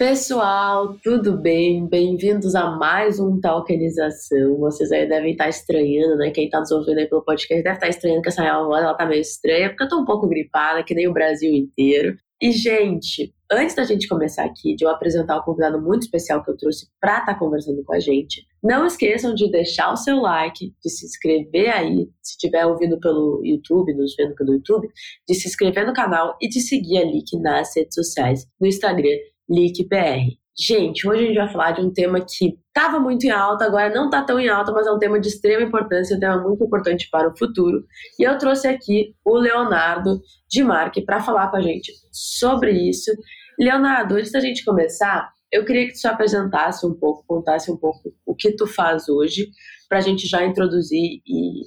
Pessoal, tudo bem? Bem-vindos a mais um Talkenização. Vocês aí devem estar estranhando, né? Quem está nos ouvindo aí pelo podcast deve estar estranhando que essa minha voz ela tá meio estranha, porque eu tô um pouco gripada, que nem o Brasil inteiro. E, gente, antes da gente começar aqui, de eu apresentar o um convidado muito especial que eu trouxe para estar tá conversando com a gente, não esqueçam de deixar o seu like, de se inscrever aí, se estiver ouvindo pelo YouTube, nos vendo pelo YouTube, de se inscrever no canal e de seguir a Lick nas redes sociais, no Instagram LICBR. Gente, hoje a gente vai falar de um tema que estava muito em alta, agora não está tão em alta, mas é um tema de extrema importância, um tema muito importante para o futuro. E eu trouxe aqui o Leonardo de Marque para falar com a gente sobre isso. Leonardo, antes da gente começar, eu queria que tu se apresentasse um pouco, contasse um pouco o que tu faz hoje, para a gente já introduzir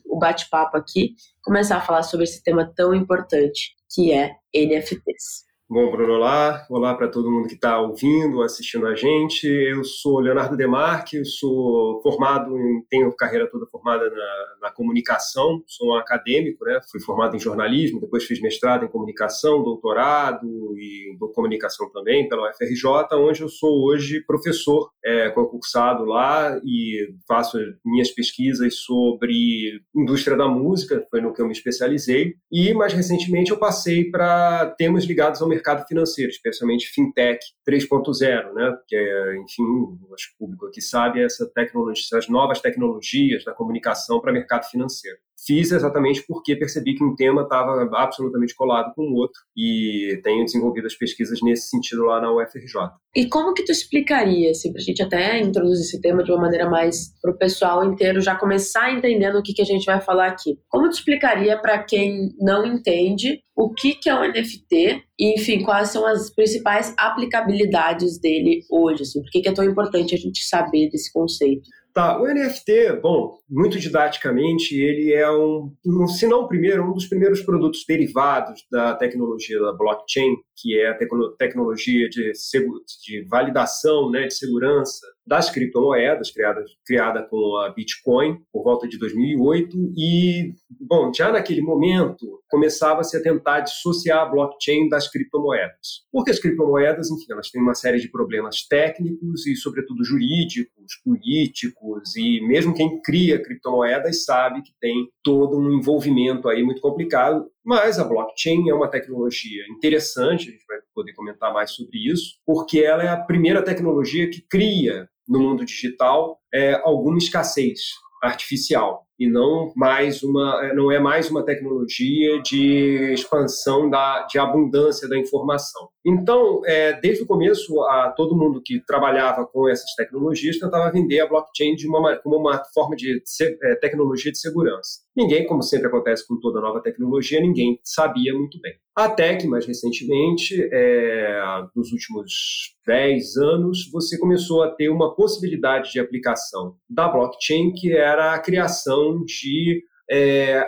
o bate-papo aqui, começar a falar sobre esse tema tão importante que é NFTs. Bom, Bruno, olá. Olá para todo mundo que está ouvindo, assistindo a gente. Eu sou Leonardo Demarque, sou formado, em, tenho carreira toda formada na, na, comunicação, sou um acadêmico, né? Fui formado em jornalismo, depois fiz mestrado em comunicação, doutorado e comunicação também pela UFRJ, onde eu sou hoje professor é, concursado lá e faço minhas pesquisas sobre indústria da música, foi no que eu me especializei. E mais recentemente eu passei para temas ligados ao mercado mercado financeiro, especialmente fintech 3.0, né? Que é, enfim, acho que o público aqui sabe essa tecnologia, essas novas tecnologias da comunicação para mercado financeiro. Fiz exatamente porque percebi que um tema estava absolutamente colado com o outro e tenho desenvolvido as pesquisas nesse sentido lá na UFRJ. E como que tu explicaria, assim, para a gente até introduzir esse tema de uma maneira mais para o pessoal inteiro já começar entendendo o que, que a gente vai falar aqui? Como tu explicaria para quem não entende o que, que é o NFT e, enfim, quais são as principais aplicabilidades dele hoje? Assim, por que, que é tão importante a gente saber desse conceito? Tá, o NFT, bom, muito didaticamente, ele é um, se não o primeiro, um dos primeiros produtos derivados da tecnologia da blockchain, que é a tecnologia de, de validação, né, de segurança das criptomoedas, criada, criada com a Bitcoin por volta de 2008. E, bom, já naquele momento começava-se a tentar dissociar a blockchain das criptomoedas. Porque as criptomoedas, enfim, elas têm uma série de problemas técnicos e, sobretudo, jurídicos, políticos, e mesmo quem cria criptomoedas sabe que tem todo um envolvimento aí muito complicado. Mas a blockchain é uma tecnologia interessante, a gente vai poder comentar mais sobre isso, porque ela é a primeira tecnologia que cria no mundo digital é, alguma escassez artificial e não mais uma é, não é mais uma tecnologia de expansão da de abundância da informação. Então, é, desde o começo, a, todo mundo que trabalhava com essas tecnologias tentava vender a blockchain de uma, como uma forma de é, tecnologia de segurança. Ninguém, como sempre acontece com toda nova tecnologia, ninguém sabia muito bem. Até que, mais recentemente, é, nos últimos 10 anos, você começou a ter uma possibilidade de aplicação da blockchain, que era a criação de é,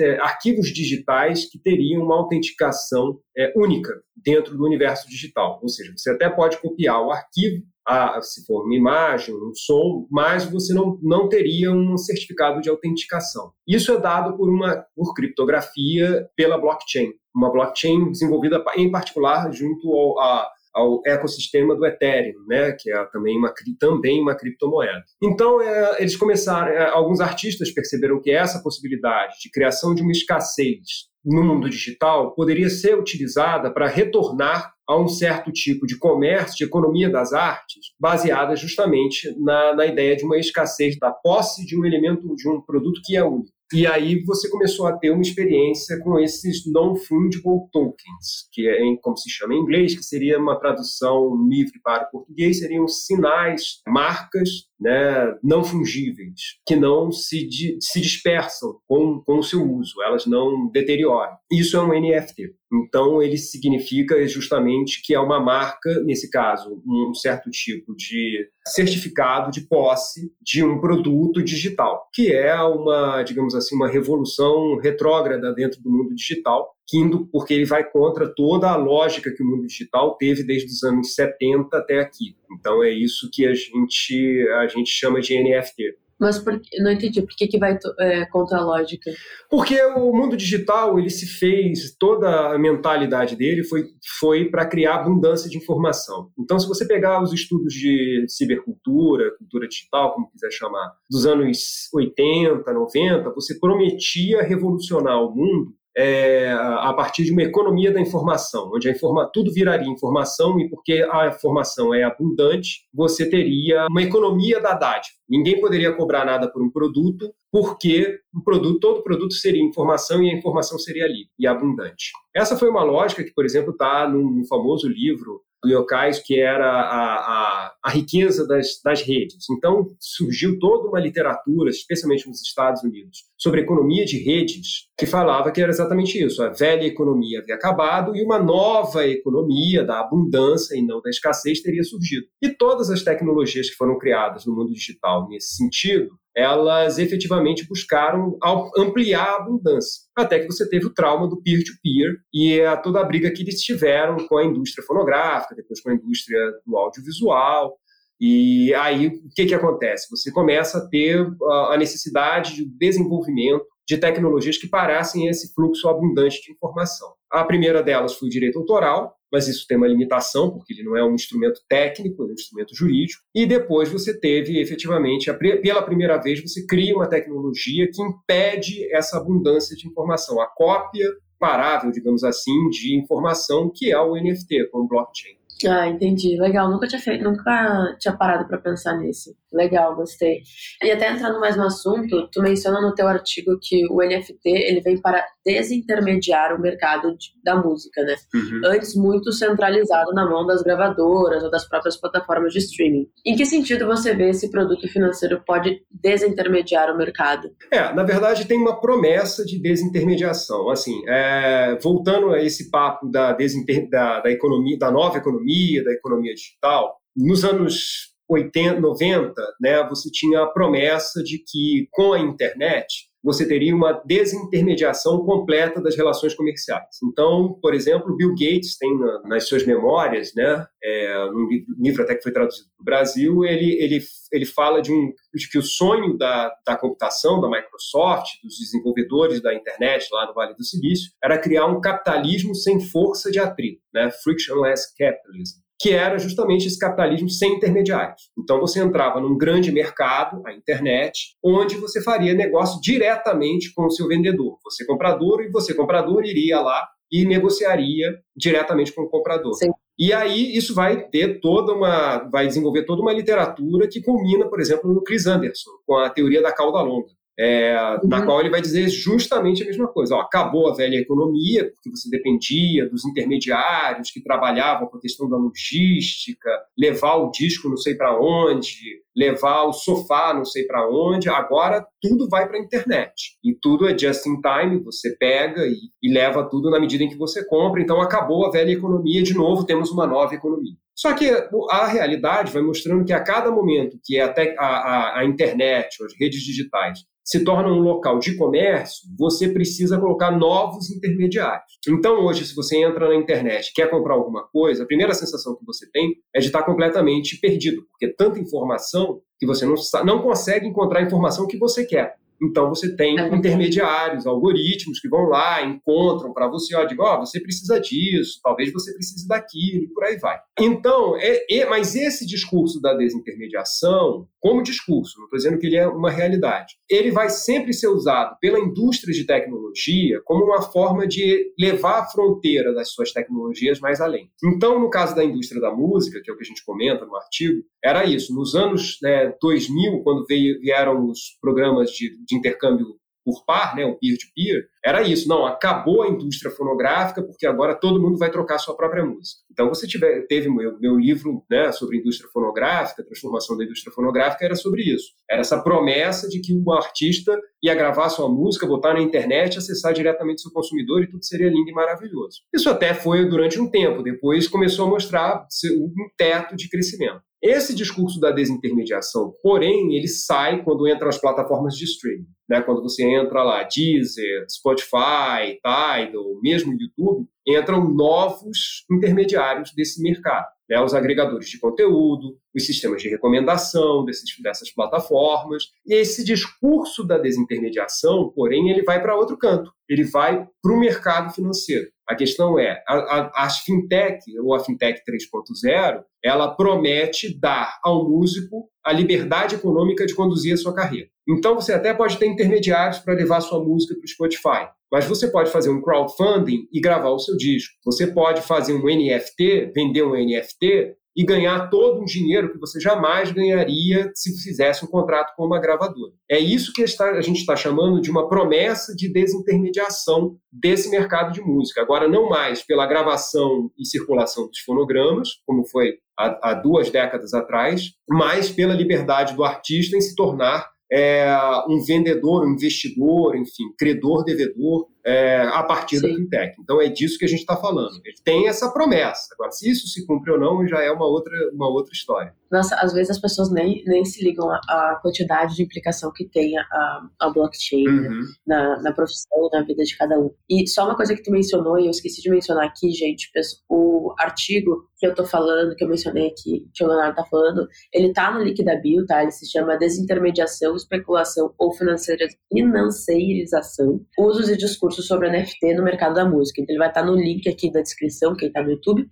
é, arquivos digitais que teriam uma autenticação é, única dentro do universo digital. Ou seja, você até pode copiar o arquivo, a, se for uma imagem, um som, mas você não, não teria um certificado de autenticação. Isso é dado por uma por criptografia pela blockchain, uma blockchain desenvolvida em particular junto ao, a, ao ecossistema do Ethereum, né, que é também uma, também uma criptomoeda. Então, é, eles começaram, é, alguns artistas perceberam que essa possibilidade de criação de uma escassez no mundo digital poderia ser utilizada para retornar a um certo tipo de comércio, de economia das artes, baseada justamente na, na ideia de uma escassez da posse de um elemento, de um produto que é único. E aí você começou a ter uma experiência com esses non-fungible tokens, que é como se chama em inglês, que seria uma tradução livre para o português, seriam sinais, marcas né, não fungíveis, que não se, se dispersam com, com o seu uso, elas não deterioram. Isso é um NFT. Então, ele significa justamente que é uma marca, nesse caso, um certo tipo de certificado de posse de um produto digital, que é uma, digamos assim, uma revolução retrógrada dentro do mundo digital, indo porque ele vai contra toda a lógica que o mundo digital teve desde os anos 70 até aqui. Então é isso que a gente a gente chama de NFT. Mas por, não entendi, por que, que vai é, contra a lógica? Porque o mundo digital, ele se fez, toda a mentalidade dele foi, foi para criar abundância de informação. Então, se você pegar os estudos de cibercultura, cultura digital, como quiser chamar, dos anos 80, 90, você prometia revolucionar o mundo é, a partir de uma economia da informação, onde informa, tudo viraria informação e porque a informação é abundante, você teria uma economia da dádiva. Ninguém poderia cobrar nada por um produto, porque o produto, todo produto seria informação e a informação seria livre e abundante. Essa foi uma lógica que, por exemplo, está no famoso livro do Yokais, que era a, a, a riqueza das, das redes. Então, surgiu toda uma literatura, especialmente nos Estados Unidos, sobre economia de redes, que falava que era exatamente isso: a velha economia havia acabado e uma nova economia da abundância e não da escassez teria surgido. E todas as tecnologias que foram criadas no mundo digital nesse sentido elas efetivamente buscaram ampliar a abundância. Até que você teve o trauma do peer-to-peer -peer, e a toda a briga que eles tiveram com a indústria fonográfica, depois com a indústria do audiovisual. E aí, o que, que acontece? Você começa a ter a necessidade de desenvolvimento de tecnologias que parassem esse fluxo abundante de informação. A primeira delas foi o direito autoral, mas isso tem uma limitação, porque ele não é um instrumento técnico, é um instrumento jurídico. E depois você teve, efetivamente, pela primeira vez, você cria uma tecnologia que impede essa abundância de informação, a cópia parável, digamos assim, de informação, que é o NFT, com o blockchain. Ah, entendi. Legal. Nunca tinha feito, nunca tinha parado para pensar nisso. Legal, gostei. E até entrando mais no assunto, tu menciona no teu artigo que o NFT ele vem para desintermediar o mercado de, da música, né? Uhum. Antes muito centralizado na mão das gravadoras ou das próprias plataformas de streaming. Em que sentido você vê esse produto financeiro pode desintermediar o mercado? É, na verdade tem uma promessa de desintermediação. Assim, é, voltando a esse papo da, desinter, da, da economia, da nova economia, da economia digital, nos anos 80, 90, né, você tinha a promessa de que com a internet você teria uma desintermediação completa das relações comerciais. Então, por exemplo, Bill Gates tem nas suas memórias, né, é, um livro até que foi traduzido para o Brasil, ele, ele, ele fala de, um, de que o sonho da, da computação, da Microsoft, dos desenvolvedores da internet lá no Vale do Silício, era criar um capitalismo sem força de atrito, né, frictionless capitalism que era justamente esse capitalismo sem intermediários. Então você entrava num grande mercado, a internet, onde você faria negócio diretamente com o seu vendedor. Você comprador e você comprador iria lá e negociaria diretamente com o comprador. Sim. E aí isso vai ter toda uma, vai desenvolver toda uma literatura que culmina, por exemplo, no Chris Anderson, com a teoria da cauda longa é, uhum. na qual ele vai dizer justamente a mesma coisa. Ó, acabou a velha economia, porque você dependia dos intermediários que trabalhavam com a questão da logística, levar o disco não sei para onde, levar o sofá não sei para onde. Agora tudo vai para a internet. E tudo é just in time, você pega e, e leva tudo na medida em que você compra. Então acabou a velha economia, de novo temos uma nova economia. Só que a realidade vai mostrando que a cada momento que a, a, a internet, as redes digitais, se torna um local de comércio, você precisa colocar novos intermediários. Então, hoje, se você entra na internet quer comprar alguma coisa, a primeira sensação que você tem é de estar completamente perdido, porque é tanta informação que você não, não consegue encontrar a informação que você quer. Então você tem intermediários, algoritmos que vão lá, encontram para você, ó, digo, ó, você precisa disso, talvez você precise daquilo, e por aí vai. Então, é, é, mas esse discurso da desintermediação, como discurso, não estou dizendo que ele é uma realidade, ele vai sempre ser usado pela indústria de tecnologia como uma forma de levar a fronteira das suas tecnologias mais além. Então, no caso da indústria da música, que é o que a gente comenta no artigo, era isso. Nos anos né, 2000, quando veio, vieram os programas de, de intercâmbio por par, né, o peer-to-peer, era isso. Não, acabou a indústria fonográfica porque agora todo mundo vai trocar sua própria música. Então você tiver, teve meu, meu livro né, sobre indústria fonográfica, transformação da indústria fonográfica, era sobre isso. Era essa promessa de que o artista ia gravar sua música, botar na internet, acessar diretamente seu consumidor e tudo seria lindo e maravilhoso. Isso até foi durante um tempo, depois começou a mostrar um teto de crescimento. Esse discurso da desintermediação, porém, ele sai quando entra as plataformas de streaming. Né? Quando você entra lá, Deezer, Spotify, Tidal, mesmo YouTube, entram novos intermediários desse mercado. Né? Os agregadores de conteúdo, os sistemas de recomendação desses, dessas plataformas. E esse discurso da desintermediação, porém, ele vai para outro canto. Ele vai para o mercado financeiro. A questão é, a, a, fintech, ou a fintech 3.0, ela promete dar ao músico a liberdade econômica de conduzir a sua carreira. Então, você até pode ter intermediários para levar sua música para o Spotify, mas você pode fazer um crowdfunding e gravar o seu disco. Você pode fazer um NFT, vender um NFT e ganhar todo um dinheiro que você jamais ganharia se fizesse um contrato com uma gravadora. É isso que a gente está chamando de uma promessa de desintermediação desse mercado de música. Agora, não mais pela gravação e circulação dos fonogramas, como foi há, há duas décadas atrás, mas pela liberdade do artista em se tornar é, um vendedor, um investidor, enfim, credor, devedor, é, a partir Sim. da fintech. Então é disso que a gente está falando. Ele tem essa promessa. Agora, se isso se cumpre ou não, já é uma outra, uma outra história. Nossa, às vezes as pessoas nem, nem se ligam à, quantidade de implicação que tem a, a blockchain né, uhum. na, na profissão, na vida de cada um. E só uma coisa que tu mencionou, e eu esqueci de mencionar aqui, gente, o artigo que eu tô falando, que eu mencionei aqui, que o Leonardo tá falando, ele tá no link da bio, tá? Ele se chama Desintermediação, Especulação ou Financiarização, Usos e Discursos sobre NFT no Mercado da Música. Então ele vai estar no link aqui da descrição, quem tá no YouTube.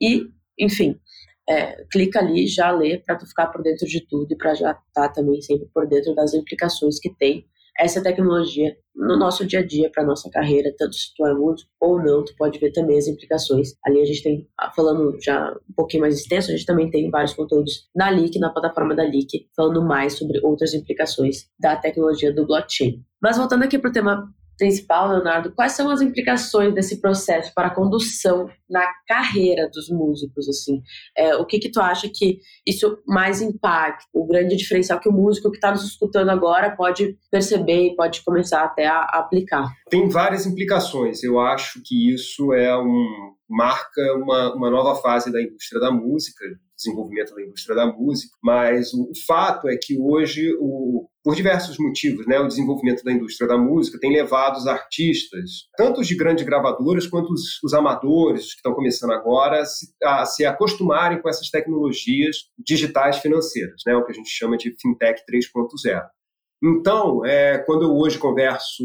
E, enfim, é, clica ali, já lê para tu ficar por dentro de tudo e para já estar tá também sempre por dentro das implicações que tem essa tecnologia no nosso dia a dia para nossa carreira, tanto se tu é músico ou não, tu pode ver também as implicações. Ali a gente tem, ah, falando já um pouquinho mais extenso, a gente também tem vários conteúdos na Leak, na plataforma da Leak, falando mais sobre outras implicações da tecnologia do blockchain. Mas voltando aqui para o tema principal, Leonardo, quais são as implicações desse processo para a condução na carreira dos músicos, assim? É, o que que tu acha que isso mais impacta? O grande diferencial que o músico que está nos escutando agora pode perceber e pode começar até a, aplicar? Tem várias implicações. Eu acho que isso é um marca uma, uma nova fase da indústria da música, desenvolvimento da indústria da música, mas o, fato é que hoje, o, por diversos motivos, né, o desenvolvimento da indústria da música tem levado os artistas, tanto os de grandes gravadoras quanto os, os amadores, que estão começando agora, a se, a se, acostumarem com essas tecnologias digitais financeiras, né, o que a gente chama de fintech 3.0. Então, é, quando eu hoje converso,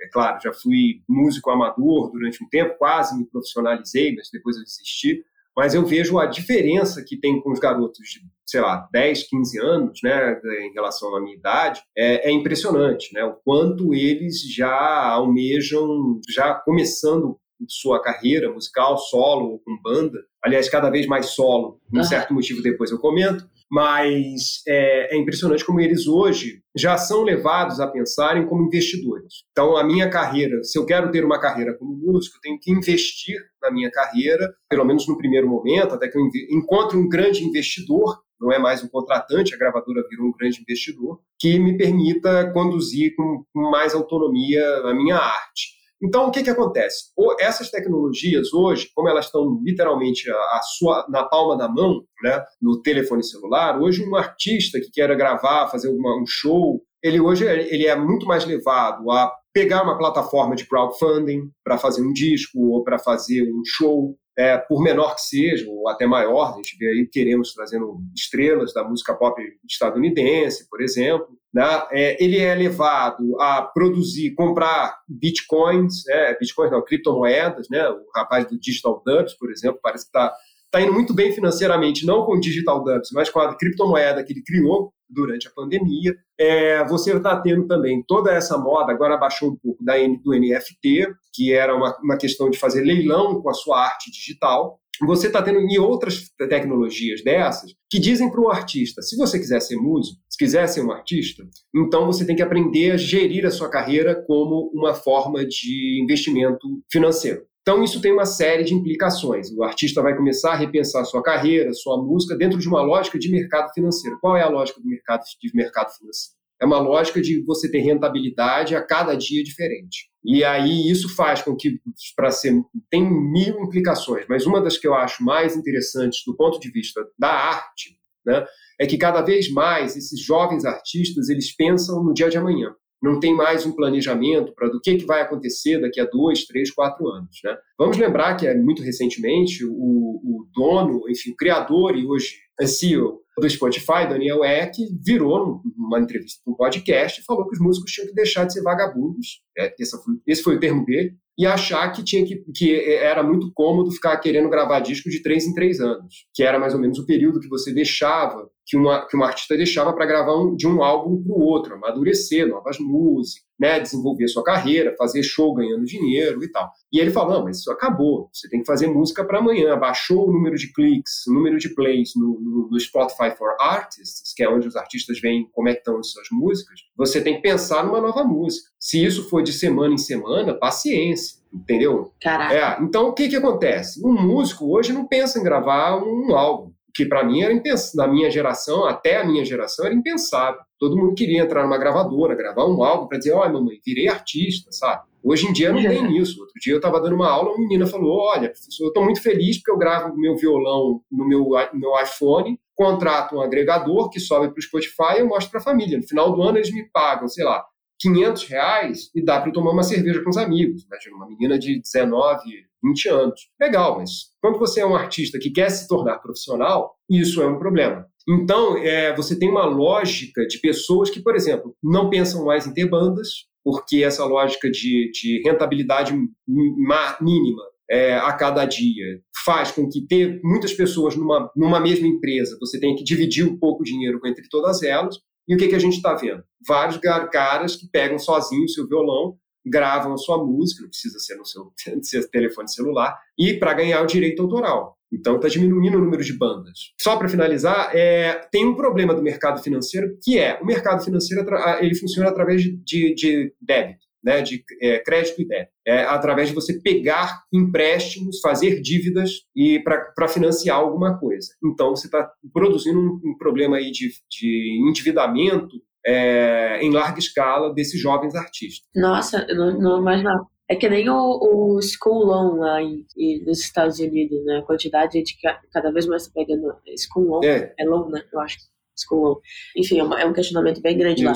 é claro, já fui músico amador durante um tempo, quase me profissionalizei, mas depois eu desisti mas eu vejo a diferença que tem com os garotos de, sei lá, 10, 15 anos, né, em relação à minha idade, é, é impressionante, né, o quanto eles já almejam, já começando sua carreira musical, solo ou com banda, aliás, cada vez mais solo, um certo motivo depois eu comento, mas é, é, impressionante como eles hoje já são levados a pensarem como investidores. Então, a minha carreira, se eu quero ter uma carreira como músico, eu tenho que investir na minha carreira, pelo menos no primeiro momento, até que eu encontre um grande investidor não é mais um contratante, a gravadora virou um grande investidor, que me permita conduzir com mais autonomia a minha arte. Então, o que, que acontece? Essas tecnologias hoje, como elas estão literalmente a, sua, na palma da mão, né, no telefone celular, hoje um artista que queira gravar, fazer uma, um show, ele hoje ele é muito mais levado a pegar uma plataforma de crowdfunding para fazer um disco ou para fazer um show, é, por menor que seja, ou até maior, a gente vê aí queremos trazendo estrelas da música pop estadunidense, por exemplo, né? É, ele é levado a produzir, comprar bitcoins, é, bitcoins não, criptomoedas, né? o rapaz do Digital Dubs, por exemplo, parece que está tá indo muito bem financeiramente, não com o Digital Dubs, mas com a criptomoeda que ele criou durante a pandemia. É, você está tendo também toda essa moda, agora baixou um pouco da, do NFT, que era uma, uma questão de fazer leilão com a sua arte digital, você está tendo em outras tecnologias dessas que dizem para o artista: se você quiser ser músico, se quiser ser um artista, então você tem que aprender a gerir a sua carreira como uma forma de investimento financeiro. Então, isso tem uma série de implicações. O artista vai começar a repensar sua carreira, sua música, dentro de uma lógica de mercado financeiro. Qual é a lógica do mercado, de mercado financeiro? É uma lógica de você ter rentabilidade a cada dia diferente. E aí isso faz com que, para ser, tem mil implicações, mas uma das que eu acho mais interessantes do ponto de vista da arte, né, é que cada vez mais esses jovens artistas eles pensam no dia de amanhã. Não tem mais um planejamento para do que, que vai acontecer daqui a dois, três, quatro anos. Né? Vamos lembrar que, é, muito recentemente, o, o dono, enfim, o criador e hoje é CEO do Spotify, Daniel Eck, virou numa entrevista para um podcast e falou que os músicos tinham que deixar de ser vagabundos, é, foi, esse foi o termo dele, e achar que tinha que, que era muito cômodo ficar querendo gravar disco de três em três anos, que era mais ou menos o período que você deixava, que, uma, que um artista deixava para gravar um, de um álbum para o outro, amadurecer novas músicas, né, desenvolver sua carreira, fazer show ganhando dinheiro e tal. E ele falou, mas isso acabou, você tem que fazer música para amanhã. Baixou o número de cliques, o número de plays no, no, no, Spotify for Artists, que é onde os artistas veem como é que estão as suas músicas, você tem que pensar numa nova música. Se isso for de semana em semana, paciência, entendeu? Caraca. É, então, o que, que acontece? Um músico hoje não pensa em gravar um álbum que para mim era impensável, na minha geração, até a minha geração, era impensável. Todo mundo queria entrar numa gravadora, gravar um álbum para dizer, olha, mamãe, virei artista, sabe? Hoje em dia não tem isso. Outro dia eu estava dando uma aula, uma menina falou, olha, professor, eu estou muito feliz porque eu gravo meu violão no meu, meu iPhone, contrato um agregador que sobe para o Spotify e eu mostro para a família. No final do ano eles me pagam, sei lá, 500 reais e dá para eu tomar uma cerveja com os amigos. Imagina, uma menina de 19, 20 anos. Legal, mas quando você é um artista que quer se tornar profissional, isso é um problema. Então, é, você tem uma lógica de pessoas que, por exemplo, não pensam mais em ter bandas, porque essa lógica de, de rentabilidade mínima é, a cada dia faz com que ter muitas pessoas numa, numa mesma empresa, você tenha que dividir um pouco o dinheiro entre todas elas, e o que, que a gente está vendo? Vários caras que pegam sozinho o seu violão, gravam sua música, não precisa ser no seu, seu telefone celular, e para ganhar o direito autoral. Então está diminuindo o número de bandas. Só para finalizar, é, tem um problema do mercado financeiro que é o mercado financeiro ele funciona através de, de, de débito né, de é, crédito e débito. É, através de você pegar empréstimos, fazer dívidas e para financiar alguma coisa. Então, você está produzindo um, um, problema aí de, de endividamento é, em larga escala desses jovens artistas. Nossa, não, não imaginava. É que nem o, o school loan lá em, em, nos Estados Unidos, né? A quantidade de cada vez mais pegando school loan. É. é loan, né? Eu acho. School loan. Enfim, é, uma, é um questionamento bem grande Isso. lá.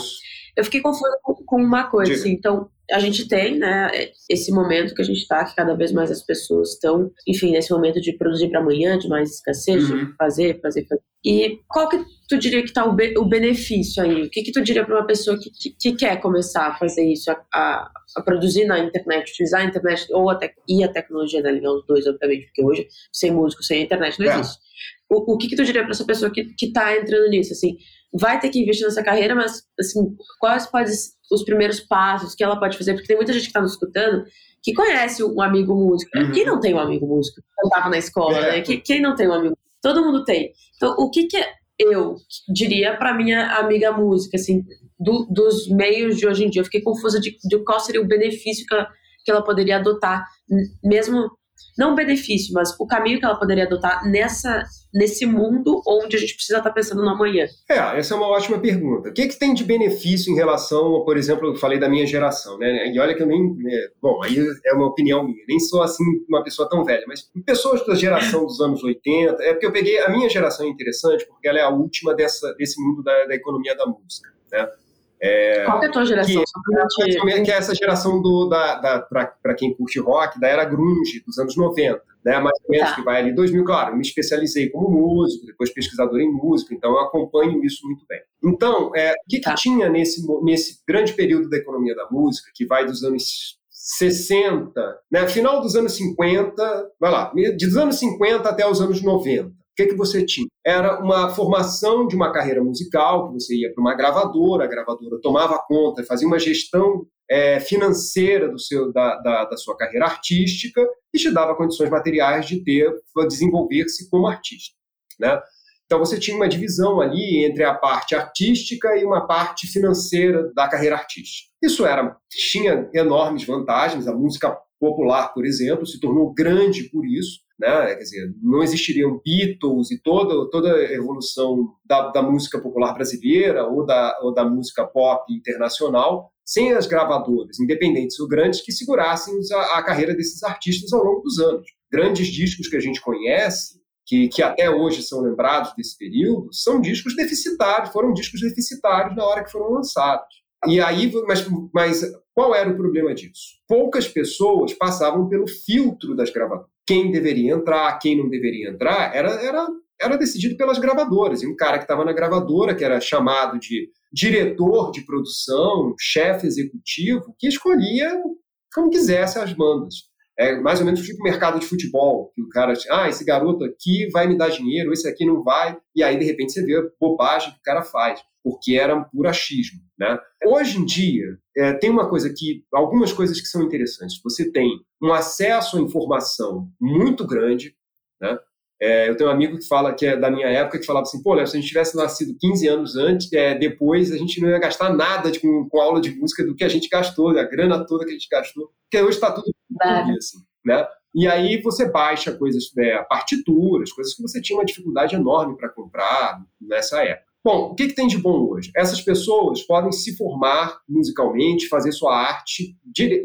Eu fiquei confusa com, uma coisa, assim, então a gente tem, né, esse momento que a gente está, que cada vez mais as pessoas estão, enfim, nesse momento de produzir para amanhã, de mais escassez, uhum. de fazer, fazer, fazer. E qual que tu diria que está o, be o benefício aí? O que que tu diria para uma pessoa que, que, que, quer começar a fazer isso, a, a, a, produzir na internet, utilizar a internet ou a e a tecnologia, né, ligar os dois, obviamente, porque hoje, sem músico, sem internet, não é. existe. O, o que que tu diria para essa pessoa que, que tá entrando nisso, assim, vai ter que investir nessa carreira, mas assim, quais podem os primeiros passos que ela pode fazer? Porque tem muita gente que está nos escutando que conhece um amigo músico. Uhum. Quem não tem um amigo músico? Eu estava na escola, é. né? Quem não tem um amigo? Todo mundo tem. Então, o que, que eu diria para minha amiga música, assim, do, dos meios de hoje em dia? Eu fiquei confusa de, de qual seria o benefício que ela, que ela poderia adotar, mesmo não benefício, mas o caminho que ela poderia adotar nessa, nesse mundo onde a gente precisa estar pensando no amanhã? É, essa é uma ótima pergunta. O que, é que tem de benefício em relação, por exemplo, eu falei da minha geração, né? E olha que eu nem. Né, bom, aí é uma opinião minha, nem sou assim uma pessoa tão velha, mas pessoas da geração dos anos 80, é porque eu peguei. A minha geração é interessante porque ela é a última dessa, desse mundo da, da economia da música, né? É, Qual é a tua geração? Que, é, que é essa geração do, da, da para quem curte rock, da era grunge, dos anos 90. Né, mais ou menos, tá. que vai ali 2000, claro, me especializei como músico, depois pesquisador em música, então eu acompanho isso muito bem. Então, é, o que, tá. que tinha nesse, nesse grande período da economia da música, que vai dos anos 60, né, final dos anos 50, vai lá, dos anos 50 até os anos 90, o que, que você tinha? Era uma formação de uma carreira musical, que você ia para uma gravadora, a gravadora tomava conta, fazia uma gestão é, financeira do seu, da, da, da, sua carreira artística e te dava condições materiais de ter, desenvolver-se como artista. Né? Então você tinha uma divisão ali entre a parte artística e uma parte financeira da carreira artística. Isso era tinha enormes vantagens. A música popular, por exemplo, se tornou grande por isso né? Quer dizer, não existiriam Beatles e toda, toda a evolução da, da música popular brasileira ou da, ou da música pop internacional sem as gravadoras, independentes ou grandes, que segurassem a, a carreira desses artistas ao longo dos anos. Grandes discos que a gente conhece, que, que, até hoje são lembrados desse período, são discos deficitários, foram discos deficitários na hora que foram lançados. E aí, mas, mas qual era o problema disso? Poucas pessoas passavam pelo filtro das gravadoras. Quem deveria entrar, quem não deveria entrar, era, era, era decidido pelas gravadoras. E um cara que estava na gravadora, que era chamado de diretor de produção, chefe executivo, que escolhia como quisesse as bandas. É mais ou menos tipo mercado de futebol, que o cara, ah, esse garoto aqui vai me dar dinheiro, esse aqui não vai, e aí de repente você vê a bobagem que o cara faz, porque era um puro achismo, né? Hoje em dia, é, tem uma coisa que, algumas coisas que são interessantes. Você tem um acesso à informação muito grande, né? É, eu tenho um amigo que fala, que é da minha época, que falava assim, pô, Léo, se a gente tivesse nascido 15 anos antes, é, depois a gente não ia gastar nada de, com, com, aula de música do que a gente gastou, a grana toda que a gente gastou, porque hoje está tudo claro. assim, né? E aí você baixa coisas, é, partituras, coisas que você tinha uma dificuldade enorme para comprar nessa época. Bom, o que, que, tem de bom hoje? Essas pessoas podem se formar musicalmente, fazer sua arte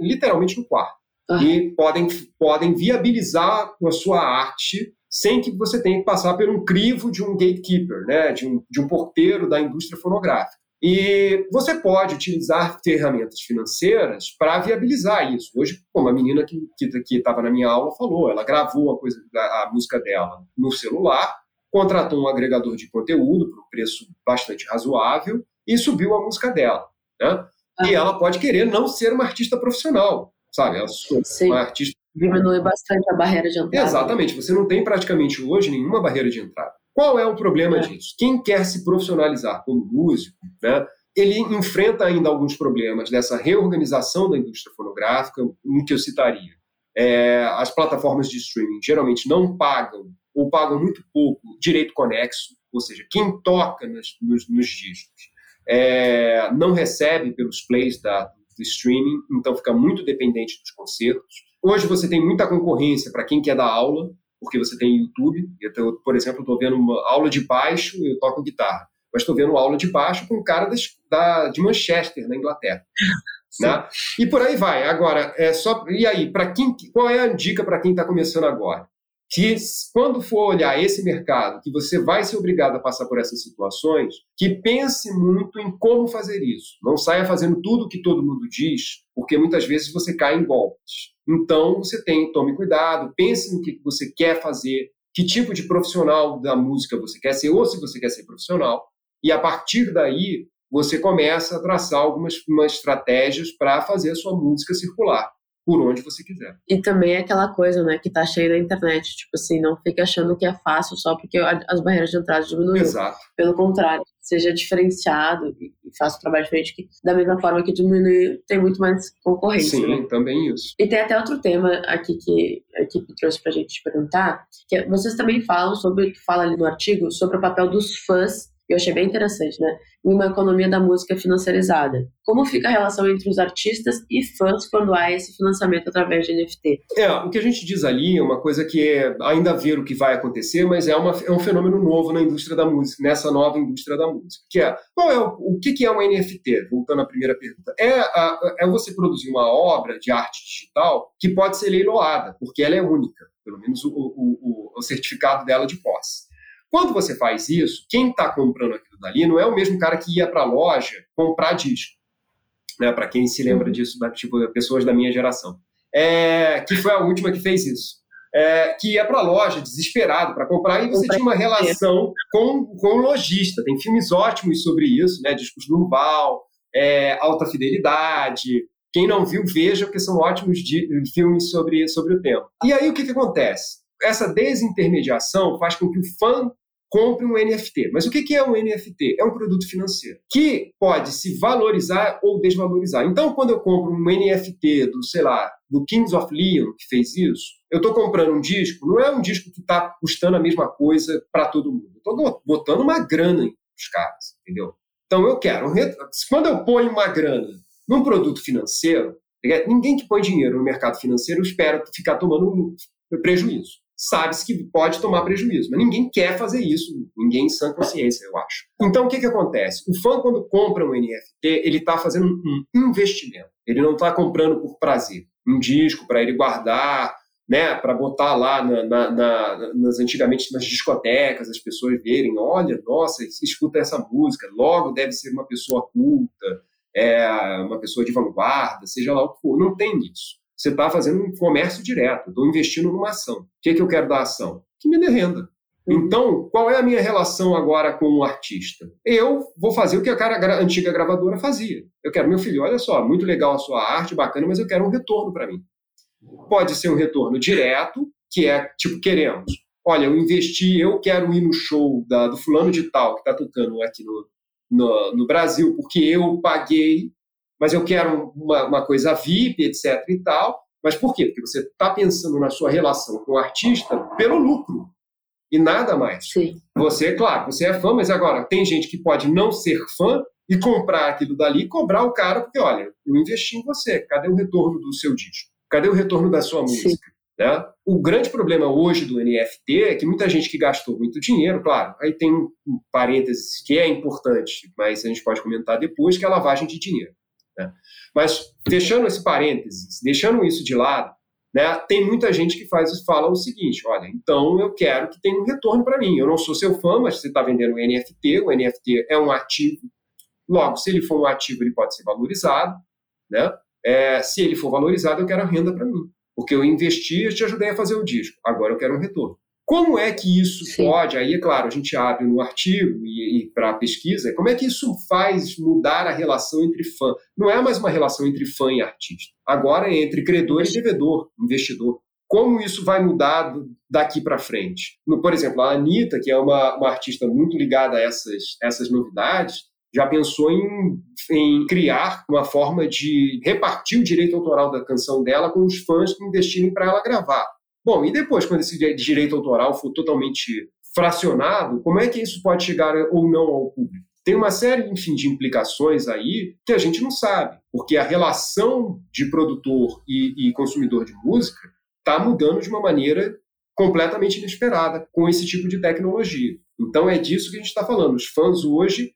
literalmente no quarto. Ah. E podem, podem viabilizar a sua arte sem que você tenha que passar por um crivo de um gatekeeper, né, de, um, de um porteiro da indústria fonográfica. E você pode utilizar ferramentas financeiras para viabilizar isso. Hoje, como a menina que estava na minha aula falou, ela gravou a, coisa, a, a música dela no celular, contratou um agregador de conteúdo por um preço bastante razoável e subiu a música dela. Né? Ah. E ela pode querer não ser uma artista profissional, sabe? Ela é uma artista Diminui bastante a barreira de entrada. Exatamente. Você não tem praticamente hoje nenhuma barreira de entrada. Qual é o problema é. disso? Quem quer se profissionalizar como músico, né, ele enfrenta ainda alguns problemas dessa reorganização da indústria fonográfica, um que eu citaria. É, as plataformas de streaming geralmente não pagam ou pagam muito pouco direito conexo, ou seja, quem toca nos, nos, nos discos é, não recebe pelos plays da, do streaming, então fica muito dependente dos concertos. Hoje você tem muita concorrência para quem quer dar aula, porque você tem YouTube. Eu, por exemplo, estou vendo uma aula de baixo e eu toco guitarra. Mas estou vendo aula de baixo com um cara das, da, de Manchester, na Inglaterra. Né? E por aí vai. Agora, é só. E aí, para quem. Qual é a dica para quem está começando agora? Que quando for olhar esse mercado, que você vai ser obrigado a passar por essas situações, que pense muito em como fazer isso. Não saia fazendo tudo o que todo mundo diz, porque muitas vezes você cai em golpes. Então, você tem, tome cuidado, pense no que você quer fazer, que tipo de profissional da música você quer ser, ou se você quer ser profissional, e a partir daí você começa a traçar algumas estratégias para fazer a sua música circular por onde você quiser. E também é aquela coisa, né, que tá cheia na internet, tipo assim, não fique achando que é fácil só porque as barreiras de entrada diminuíram. Exato. Pelo contrário, seja diferenciado e faça um trabalho diferente, que da mesma forma que diminuiu, tem muito mais concorrência. Sim, né? também isso. E tem até outro tema aqui que a equipe trouxe pra gente te perguntar, que é, vocês também falam sobre, fala ali no artigo, sobre o papel dos fãs eu achei bem interessante, né? Em uma economia da música financiarizada. Como fica a relação entre os artistas e fãs quando há esse financiamento através de NFT? É, o que a gente diz ali é uma coisa que é ainda ver o que vai acontecer, mas é, uma, é um fenômeno novo na indústria da música, nessa nova indústria da música, que é, qual é o, que é um NFT? Voltando à primeira pergunta. É, a, é você produzir uma obra de arte digital que pode ser leiloada, porque ela é única, pelo menos o, o, o certificado dela de posse. Quando você faz isso, quem está comprando aquilo dali não é o mesmo cara que ia para a loja comprar disco. Né, para quem se lembra disso, tipo, pessoas da minha geração. É, que foi a última que fez isso. É, que ia para a loja desesperado para comprar e você tinha uma relação com, com o lojista. Tem filmes ótimos sobre isso, né? Discos do é, Alta Fidelidade. Quem não viu, veja, porque são ótimos filmes sobre, sobre o tema. E aí o que, que acontece? Essa desintermediação faz com que o fã compre um NFT. Mas o que é um NFT? É um produto financeiro que pode se valorizar ou desvalorizar. Então, quando eu compro um NFT do, sei lá, do Kings of Leon, que fez isso, eu estou comprando um disco, não é um disco que está custando a mesma coisa para todo mundo. Estou botando uma grana nos caras, entendeu? Então, eu quero. Quando eu ponho uma grana num produto financeiro, ninguém que põe dinheiro no mercado financeiro espera ficar tomando prejuízo sabe-se que pode tomar prejuízo, mas ninguém quer fazer isso, ninguém em sã consciência, eu acho. Então, o que, que acontece? O fã, quando compra um NFT, ele está fazendo um investimento. Ele não está comprando por prazer. Um disco para ele guardar, né, para botar lá na, na, na, nas antigamente nas discotecas, as pessoas verem, olha, nossa, escuta essa música, logo deve ser uma pessoa culta, é uma pessoa de vanguarda, seja lá o que for. Não tem isso. Você está fazendo um comércio direto, estou investindo numa ação. O que, é que eu quero da ação? Que me dê renda. Uhum. Então, qual é a minha relação agora com o artista? Eu vou fazer o que a, cara, a antiga gravadora fazia. Eu quero, meu filho, olha só, muito legal a sua arte, bacana, mas eu quero um retorno para mim. Pode ser um retorno direto, que é tipo, queremos. Olha, eu investi, eu quero ir no show da, do fulano de tal que está tocando aqui no, no, no, Brasil, porque eu paguei, mas eu quero uma, uma coisa VIP, etc. e tal. Mas por quê? Porque você está pensando na sua relação com o artista pelo lucro e nada mais. Sim. Você, claro, você é fã, mas agora tem gente que pode não ser fã e comprar aquilo dali e cobrar o cara, porque olha, eu investi em você, cadê o retorno do seu disco? Cadê o retorno da sua música? Né? O grande problema hoje do NFT é que muita gente que gastou muito dinheiro, claro, aí tem um parênteses que é importante, mas a gente pode comentar depois, que é a lavagem de dinheiro. Mas fechando esse parênteses, deixando isso de lado, né, tem muita gente que faz fala o seguinte: olha, então eu quero que tenha um retorno para mim. Eu não sou seu fã, mas você está vendendo um NFT, o NFT é um ativo. Logo, se ele for um ativo, ele pode ser valorizado. Né? É, se ele for valorizado, eu quero a renda para mim. Porque eu investi e te ajudei a fazer o disco. Agora eu quero um retorno. Como é que isso Sim. pode? Aí, é claro, a gente abre no artigo e, e para a pesquisa, como é que isso faz mudar a relação entre fã? Não é mais uma relação entre fã e artista. Agora é entre credor e devedor, investidor. Como isso vai mudar daqui para frente? Por exemplo, a Anitta, que é uma, uma artista muito ligada a essas, essas novidades, já pensou em, em, criar uma forma de repartir o direito autoral da canção dela com os fãs que investirem para ela gravar. Bom, e depois, quando esse direito autoral for totalmente fracionado, como é que isso pode chegar ou não ao público? Tem uma série, enfim, de implicações aí que a gente não sabe, porque a relação de produtor e, e consumidor de música está mudando de uma maneira completamente inesperada com esse tipo de tecnologia. Então é disso que a gente está falando. Os fãs hoje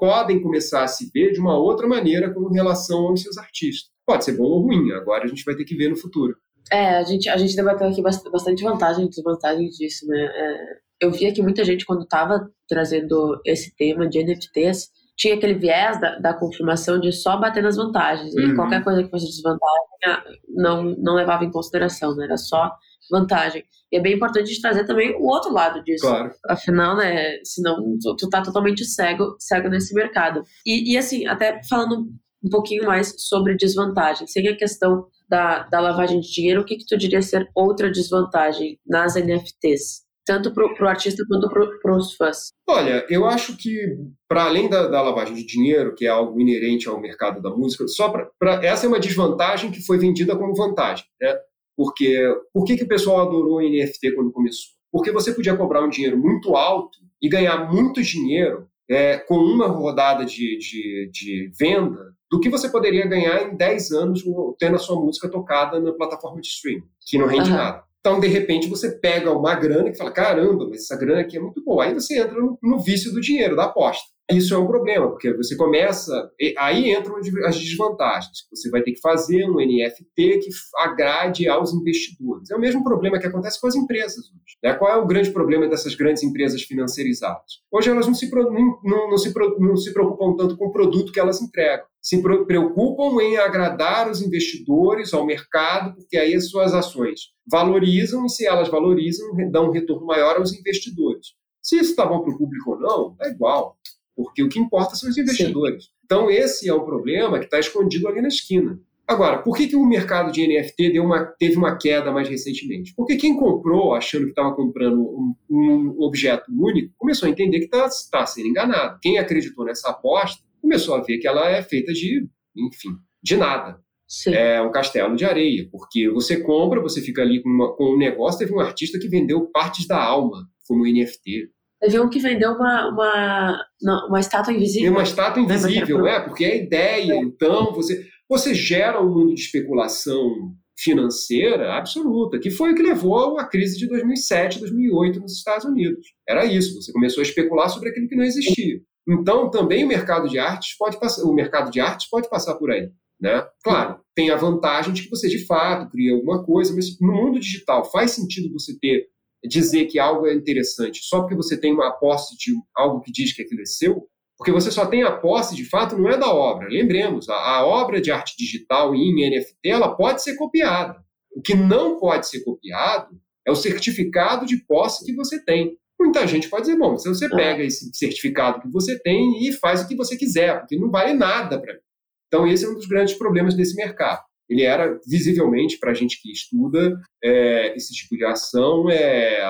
podem começar a se ver de uma outra maneira com relação aos seus artistas. Pode ser bom ou ruim, agora a gente vai ter que ver no futuro. É, a gente, a gente debateu aqui bastante vantagem e desvantagem disso, né? É, eu via que muita gente, quando estava trazendo esse tema de NFTs, tinha aquele viés da, da confirmação de só bater nas vantagens. E uhum. qualquer coisa que fosse desvantagem não, não levava em consideração, né? Era só vantagem. E é bem importante trazer também o outro lado disso. Claro. Afinal, né? Senão tu, tu tá totalmente cego, cego nesse mercado. E, e assim, até falando um pouquinho mais sobre desvantagem, sem a questão da, da lavagem de dinheiro, o que, que tu diria ser outra desvantagem nas NFTs? Tanto para o artista quanto para os fãs. Olha, eu acho que, para além da, da, lavagem de dinheiro, que é algo inerente ao mercado da música, só pra, pra, essa é uma desvantagem que foi vendida como vantagem. Né? Porque por que, que o pessoal adorou NFT quando começou? Porque você podia cobrar um dinheiro muito alto e ganhar muito dinheiro é, com uma rodada de, de, de venda do que você poderia ganhar em 10 anos tendo a sua música tocada na plataforma de streaming, que não rende uhum. nada. Então, de repente, você pega uma grana e fala: caramba, mas essa grana aqui é muito boa. Aí você entra no, no vício do dinheiro, da aposta. Isso é um problema, porque você começa. Aí entram as desvantagens. Você vai ter que fazer um NFT que agrade aos investidores. É o mesmo problema que acontece com as empresas hoje. Né? Qual é o grande problema dessas grandes empresas financiarizadas? Hoje elas não se, não, não, se, não se preocupam tanto com o produto que elas entregam. Se preocupam em agradar os investidores, ao mercado, porque aí as suas ações valorizam e, se elas valorizam, dão um retorno maior aos investidores. Se isso está bom para o público ou não, é igual porque o que importa são os investidores. Sim. Então, esse é o problema que está escondido ali na esquina. Agora, por que, que o mercado de NFT deu uma, teve uma queda mais recentemente? Porque quem comprou, achando que estava comprando um, um, objeto único, começou a entender que está tá sendo enganado. Quem acreditou nessa aposta começou a ver que ela é feita de, enfim, de nada. Sim. É um castelo de areia, porque você compra, você fica ali com, uma, com um negócio. Teve um artista que vendeu partes da alma como NFT. Teve um que vendeu uma, uma, uma estátua invisível. Uma estátua invisível, é, porque é a ideia. É. Então, você, você gera um mundo de especulação financeira absoluta, que foi o que levou à crise de 2007, 2008 nos Estados Unidos. Era isso, você começou a especular sobre aquilo que não existia. Então, também o mercado de artes pode passar, o mercado de artes pode passar por aí. Né? Claro, tem a vantagem de que você de fato cria alguma coisa, mas no mundo digital faz sentido você ter dizer que algo é interessante só porque você tem uma posse de algo que diz que aquilo é seu? Porque você só tem a posse, de fato, não é da obra. Lembremos, a, a obra de arte digital em NFT ela pode ser copiada. O que não pode ser copiado é o certificado de posse que você tem. Muita gente pode dizer, bom, se você pega esse certificado que você tem e faz o que você quiser, porque não vale nada para mim. Então, esse é um dos grandes problemas desse mercado. Ele era, visivelmente, para a gente que estuda é, esse tipo de ação, é,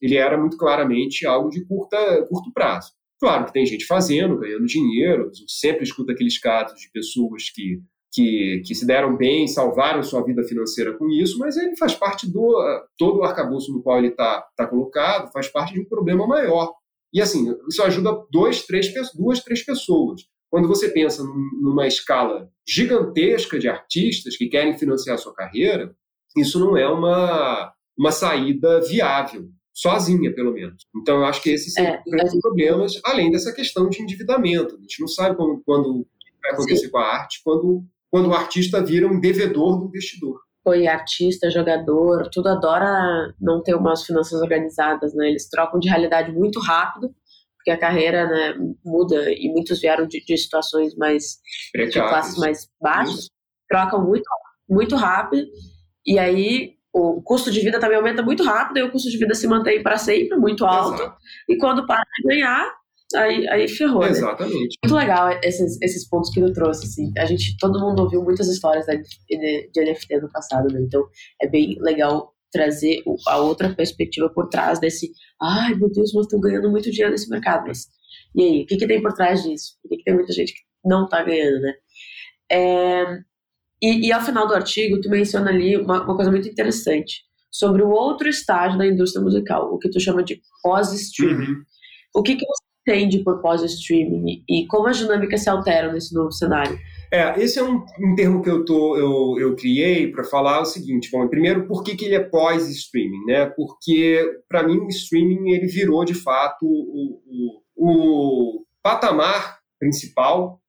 ele era muito claramente algo de curta, curto prazo. Claro que tem gente fazendo, ganhando dinheiro, a gente sempre escuta aqueles casos de pessoas que que, que se deram bem, salvaram sua vida financeira com isso, mas ele faz parte do todo o arcabouço no qual ele está tá colocado, faz parte de um problema maior. E assim, isso ajuda dois, três, duas, três pessoas. Quando você pensa numa escala gigantesca de artistas que querem financiar a sua carreira, isso não é uma, uma saída viável, sozinha, pelo menos. Então, eu acho que esses são é, grandes problemas, além dessa questão de endividamento. A gente não sabe como, quando vai acontecer Sim. com a arte, quando quando o artista vira um devedor do investidor. Foi artista, jogador, tudo adora não ter umas finanças organizadas, né? Eles trocam de realidade muito rápido, porque a carreira né, muda e muitos vieram de, de situações mais Precários. de classes mais baixas, Isso. trocam muito, muito rápido e aí o custo de vida também aumenta muito rápido e o custo de vida se mantém para sempre muito alto Exato. e quando para de ganhar aí, aí ferrou. Exatamente. Né? Muito legal esses, esses pontos que ele trouxe, assim. A gente, todo mundo ouviu muitas histórias de, de NFT no passado, né? Então é bem legal trazer a outra perspectiva por trás desse, ai meu Deus, nós estamos ganhando muito dinheiro nesse mercado, mas e aí, o que, que tem por trás disso? Por que, que tem muita gente que não está ganhando, né? É, e, e, ao final do artigo, tu menciona ali uma, uma coisa muito interessante sobre o outro estágio da indústria musical, o que tu chama de pós-streaming. Uhum. O que, que você entende por pós-streaming e como as dinâmicas se alteram nesse novo cenário? É, esse é um, um termo que eu, tô, eu, eu criei para falar o seguinte, bom, primeiro, por que, que ele é pós-streaming, né? Porque, para mim, o streaming, ele virou, de fato, o, o, o patamar principal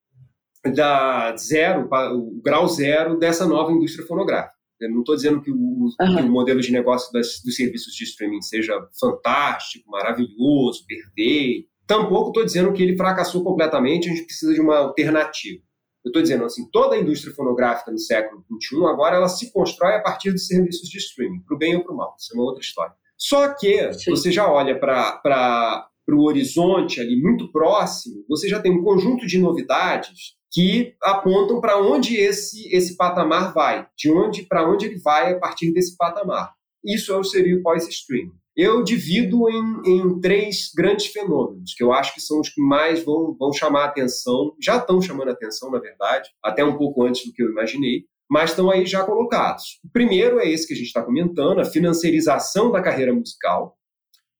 da zero, o grau zero dessa nova indústria fonográfica. Eu não estou dizendo que o, uhum. que o, modelo de negócio das, dos serviços de streaming seja fantástico, maravilhoso, perfeito, Tampouco estou dizendo que ele fracassou completamente, a gente precisa de uma alternativa. Eu estou dizendo assim, toda a indústria fonográfica no século XXI, agora ela se constrói a partir de serviços de streaming, para o bem ou para o mal, isso é uma outra história. Só que Sim. você já olha para o horizonte ali muito próximo, você já tem um conjunto de novidades que apontam para onde esse, esse patamar vai, de onde para onde ele vai a partir desse patamar. Isso é seria o pós-streaming eu divido em, em, três grandes fenômenos, que eu acho que são os que mais vão, vão chamar a atenção, já estão chamando a atenção, na verdade, até um pouco antes do que eu imaginei, mas estão aí já colocados. O primeiro é esse que a gente está comentando, a financiarização da carreira musical.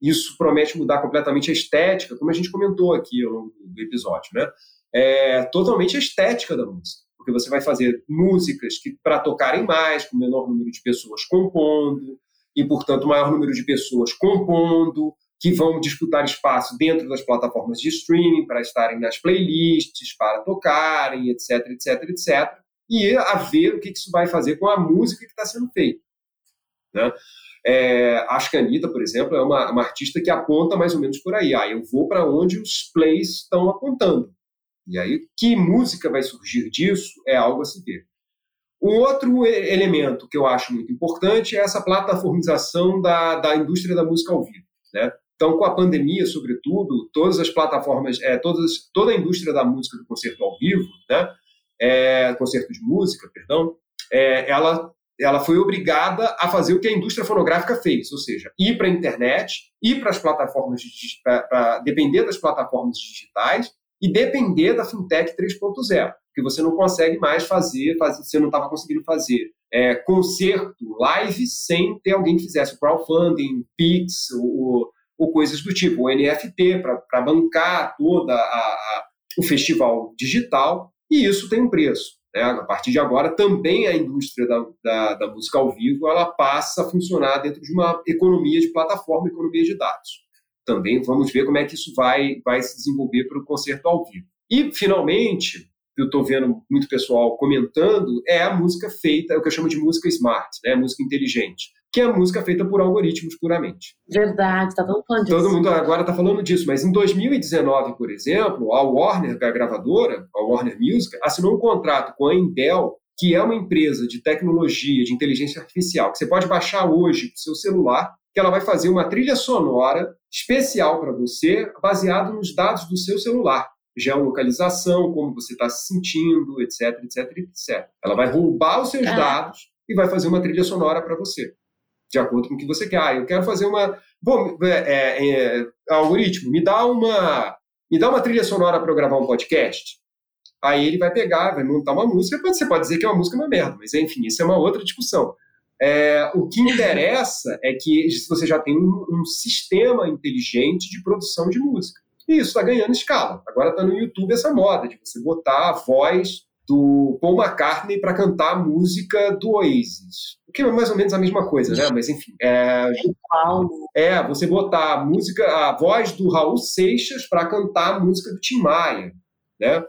Isso promete mudar completamente a estética, como a gente comentou aqui ao longo do episódio, né? É totalmente a estética da música, porque você vai fazer músicas que para tocarem mais, com menor número de pessoas compondo, e, portanto, maior número de pessoas compondo, que vão disputar espaço dentro das plataformas de streaming para estarem nas playlists, para tocarem, etc, etc, etc. E a ver o que isso vai fazer com a música que está sendo feita. Né? É, acho que a Anitta, por exemplo, é uma, uma, artista que aponta mais ou menos por aí. Ah, eu vou para onde os plays estão apontando. E aí, que música vai surgir disso é algo a se ver. Um outro elemento que eu acho muito importante é essa plataformização da, da indústria da música ao vivo. Né? Então, com a pandemia, sobretudo, todas as plataformas, é, todas, toda a indústria da música do concerto ao vivo, né? É, concerto de música, perdão, é, ela, ela foi obrigada a fazer o que a indústria fonográfica fez, ou seja, ir para a internet, ir para as plataformas, para depender das plataformas digitais e depender da fintech 3.0 porque você não consegue mais fazer, fazer você não estava conseguindo fazer é, concerto live sem ter alguém que fizesse crowdfunding, Pix, ou, ou coisas do tipo, o NFT para bancar toda a, a, o festival digital, e isso tem um preço. Né? A partir de agora, também a indústria da, da, da música ao vivo ela passa a funcionar dentro de uma economia de plataforma, economia de dados. Também vamos ver como é que isso vai, vai se desenvolver para o concerto ao vivo. E, finalmente, eu estou vendo muito pessoal comentando é a música feita, é o que eu chamo de música smart, né, música inteligente. que é música feita por algoritmos puramente. Verdade, tá todo mundo falando disso. Todo mundo agora está falando disso, mas em 2019, por exemplo, a Warner, a gravadora, a Warner Music, assinou um contrato com a Intel, que é uma empresa de tecnologia, de inteligência artificial, que você pode baixar hoje para o seu celular, que ela vai fazer uma trilha sonora especial para você, baseado nos dados do seu celular geolocalização, como você está se sentindo, etc, etc, etc. Ela vai roubar os seus ah. dados e vai fazer uma trilha sonora para você de acordo com o que você quer. Ah, eu quero fazer uma. Bom, é, é, é, algoritmo, me dá uma. Me dá uma trilha sonora para eu gravar um podcast. Aí ele vai pegar, vai montar uma música. Você pode dizer que é uma música uma merda, mas enfim, isso é uma outra discussão. É, o que interessa é que você já tem um, um sistema inteligente de produção de música. E isso está ganhando escala. Agora está no YouTube essa moda de você botar a voz do Paul McCartney para cantar a música do Oasis. O que é mais ou menos a mesma coisa, né? Mas enfim. É, é você botar a música, a voz do Raul Seixas para cantar a música do Tim Maia, né?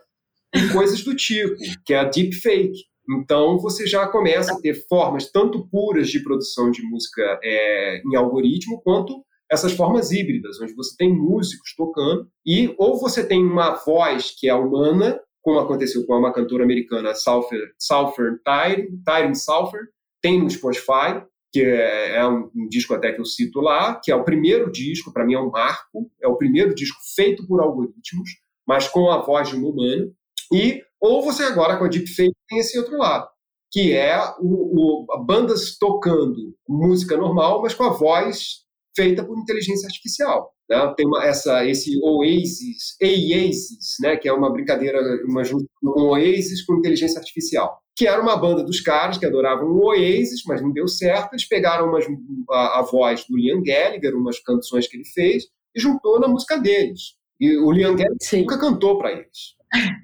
E coisas do tipo, que é a deepfake. Então você já começa a ter formas tanto puras de produção de música é, em algoritmo, quanto essas formas híbridas, onde você tem músicos tocando e ou você tem uma voz que é humana como aconteceu com uma cantora americana, Southern Tyre, Tyre Southern, tem no Spotify, que é, é um, um, disco até que eu cito lá, que é o primeiro disco, para mim é um marco, é o primeiro disco feito por algoritmos, mas com a voz de um humano, e ou você agora com a deepfake tem esse outro lado, que é o, o, bandas tocando música normal, mas com a voz feita por inteligência artificial. Né? Tem uma, essa, esse Oasis, Oasis, né? que é uma brincadeira, uma um Oasis com inteligência artificial, que era uma banda dos caras que adoravam o Oasis, mas não deu certo. Eles pegaram umas, a, a voz do Liam Gallagher, umas canções que ele fez, e juntou na música deles. E o Liam Gallagher Sim. nunca cantou para eles.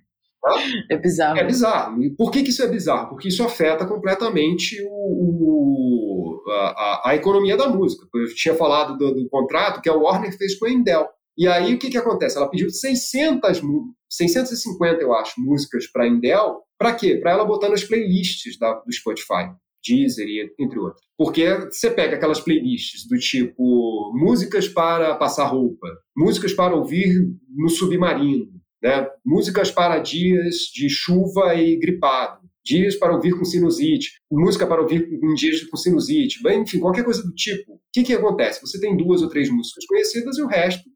É bizarro. É bizarro. E por que, que isso é bizarro? Porque isso afeta completamente o, a, a, economia da música. Eu tinha falado do, do, contrato que a Warner fez com a Endel. E aí o que, que acontece? Ela pediu 600, 650, eu acho, músicas para a Endel. Para quê? Para ela botar nas playlists da, do Spotify. Deezer e entre outros. Porque você pega aquelas playlists do tipo músicas para passar roupa, músicas para ouvir no submarino, né? músicas para dias de chuva e gripado, dias para ouvir com sinusite, música para ouvir em dias com sinusite, enfim, qualquer coisa do tipo. O que, que acontece? Você tem duas ou três músicas conhecidas e o resto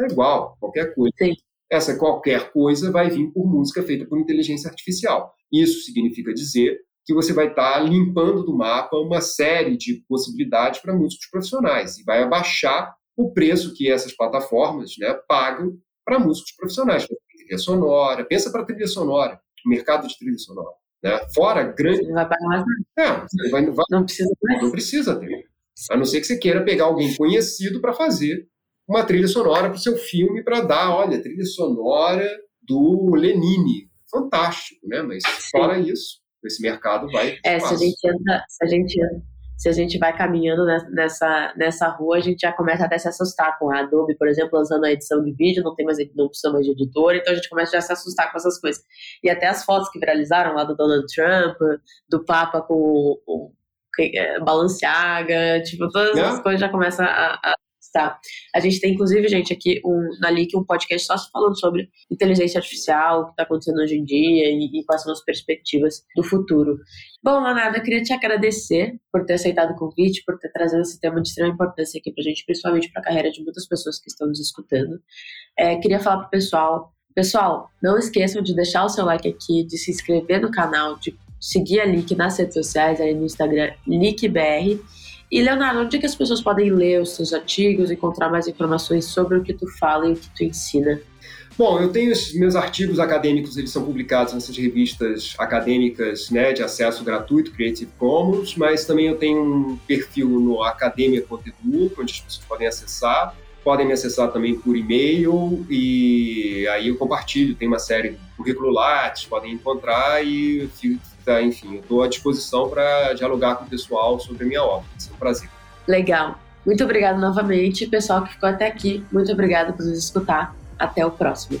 é igual, qualquer coisa. Sim. Essa qualquer coisa vai vir por música feita por inteligência artificial. Isso significa dizer que você vai estar limpando do mapa uma série de possibilidades para músicos profissionais e vai abaixar o preço que essas plataformas né, pagam para músicos profissionais. Trilha sonora, pensa para trilha sonora mercado de trilha sonora. Né? Fora grande. Não vai pagar mais nada. É, vai, vai, não precisa mais. Não precisa ter. A não ser que você queira pegar alguém conhecido para fazer uma trilha sonora para o seu filme para dar, olha, trilha sonora do Lenine. Fantástico, né? Mas fora isso, esse mercado vai. É, se a gente entra, se a gente se a gente vai caminhando nessa, nessa rua, a gente já começa até a se assustar com a Adobe, por exemplo, lançando a edição de vídeo, não tem mais não precisa mais de editor, então a gente começa a se assustar com essas coisas. E até as fotos que viralizaram lá do Donald Trump, do Papa com o, é, Balenciaga, tipo, todas yeah. as coisas já começam a, a Tá. A gente tem, inclusive, gente, aqui um, na LIC um podcast só falando sobre inteligência artificial, o que está acontecendo hoje em dia e, e, quais são as perspectivas do futuro. Bom, eu queria te agradecer por ter aceitado o convite, por ter trazido esse tema de extrema importância aqui para a gente, principalmente para a carreira de muitas pessoas que estão nos escutando. É, queria falar para o pessoal, pessoal, não esqueçam de deixar o seu like aqui, de se inscrever no canal, de seguir a LIC nas redes sociais, aí no Instagram, LICBR, e, Leonardo, onde é que as pessoas podem ler os seus artigos, encontrar mais informações sobre o que tu fala e o que tu ensina? Bom, eu tenho meus artigos acadêmicos, eles são publicados nessas revistas acadêmicas né, de acesso gratuito, Creative Commons, mas também eu tenho um perfil no Academia onde as pessoas podem acessar. Podem me acessar também por e-mail e aí eu compartilho. Tem uma série currículo Lattes, podem encontrar e enfim, eu estou à disposição para dialogar com o pessoal sobre a minha obra. É um prazer. Legal. Muito obrigado novamente, pessoal que ficou até aqui. Muito obrigado por nos escutar. Até o próximo.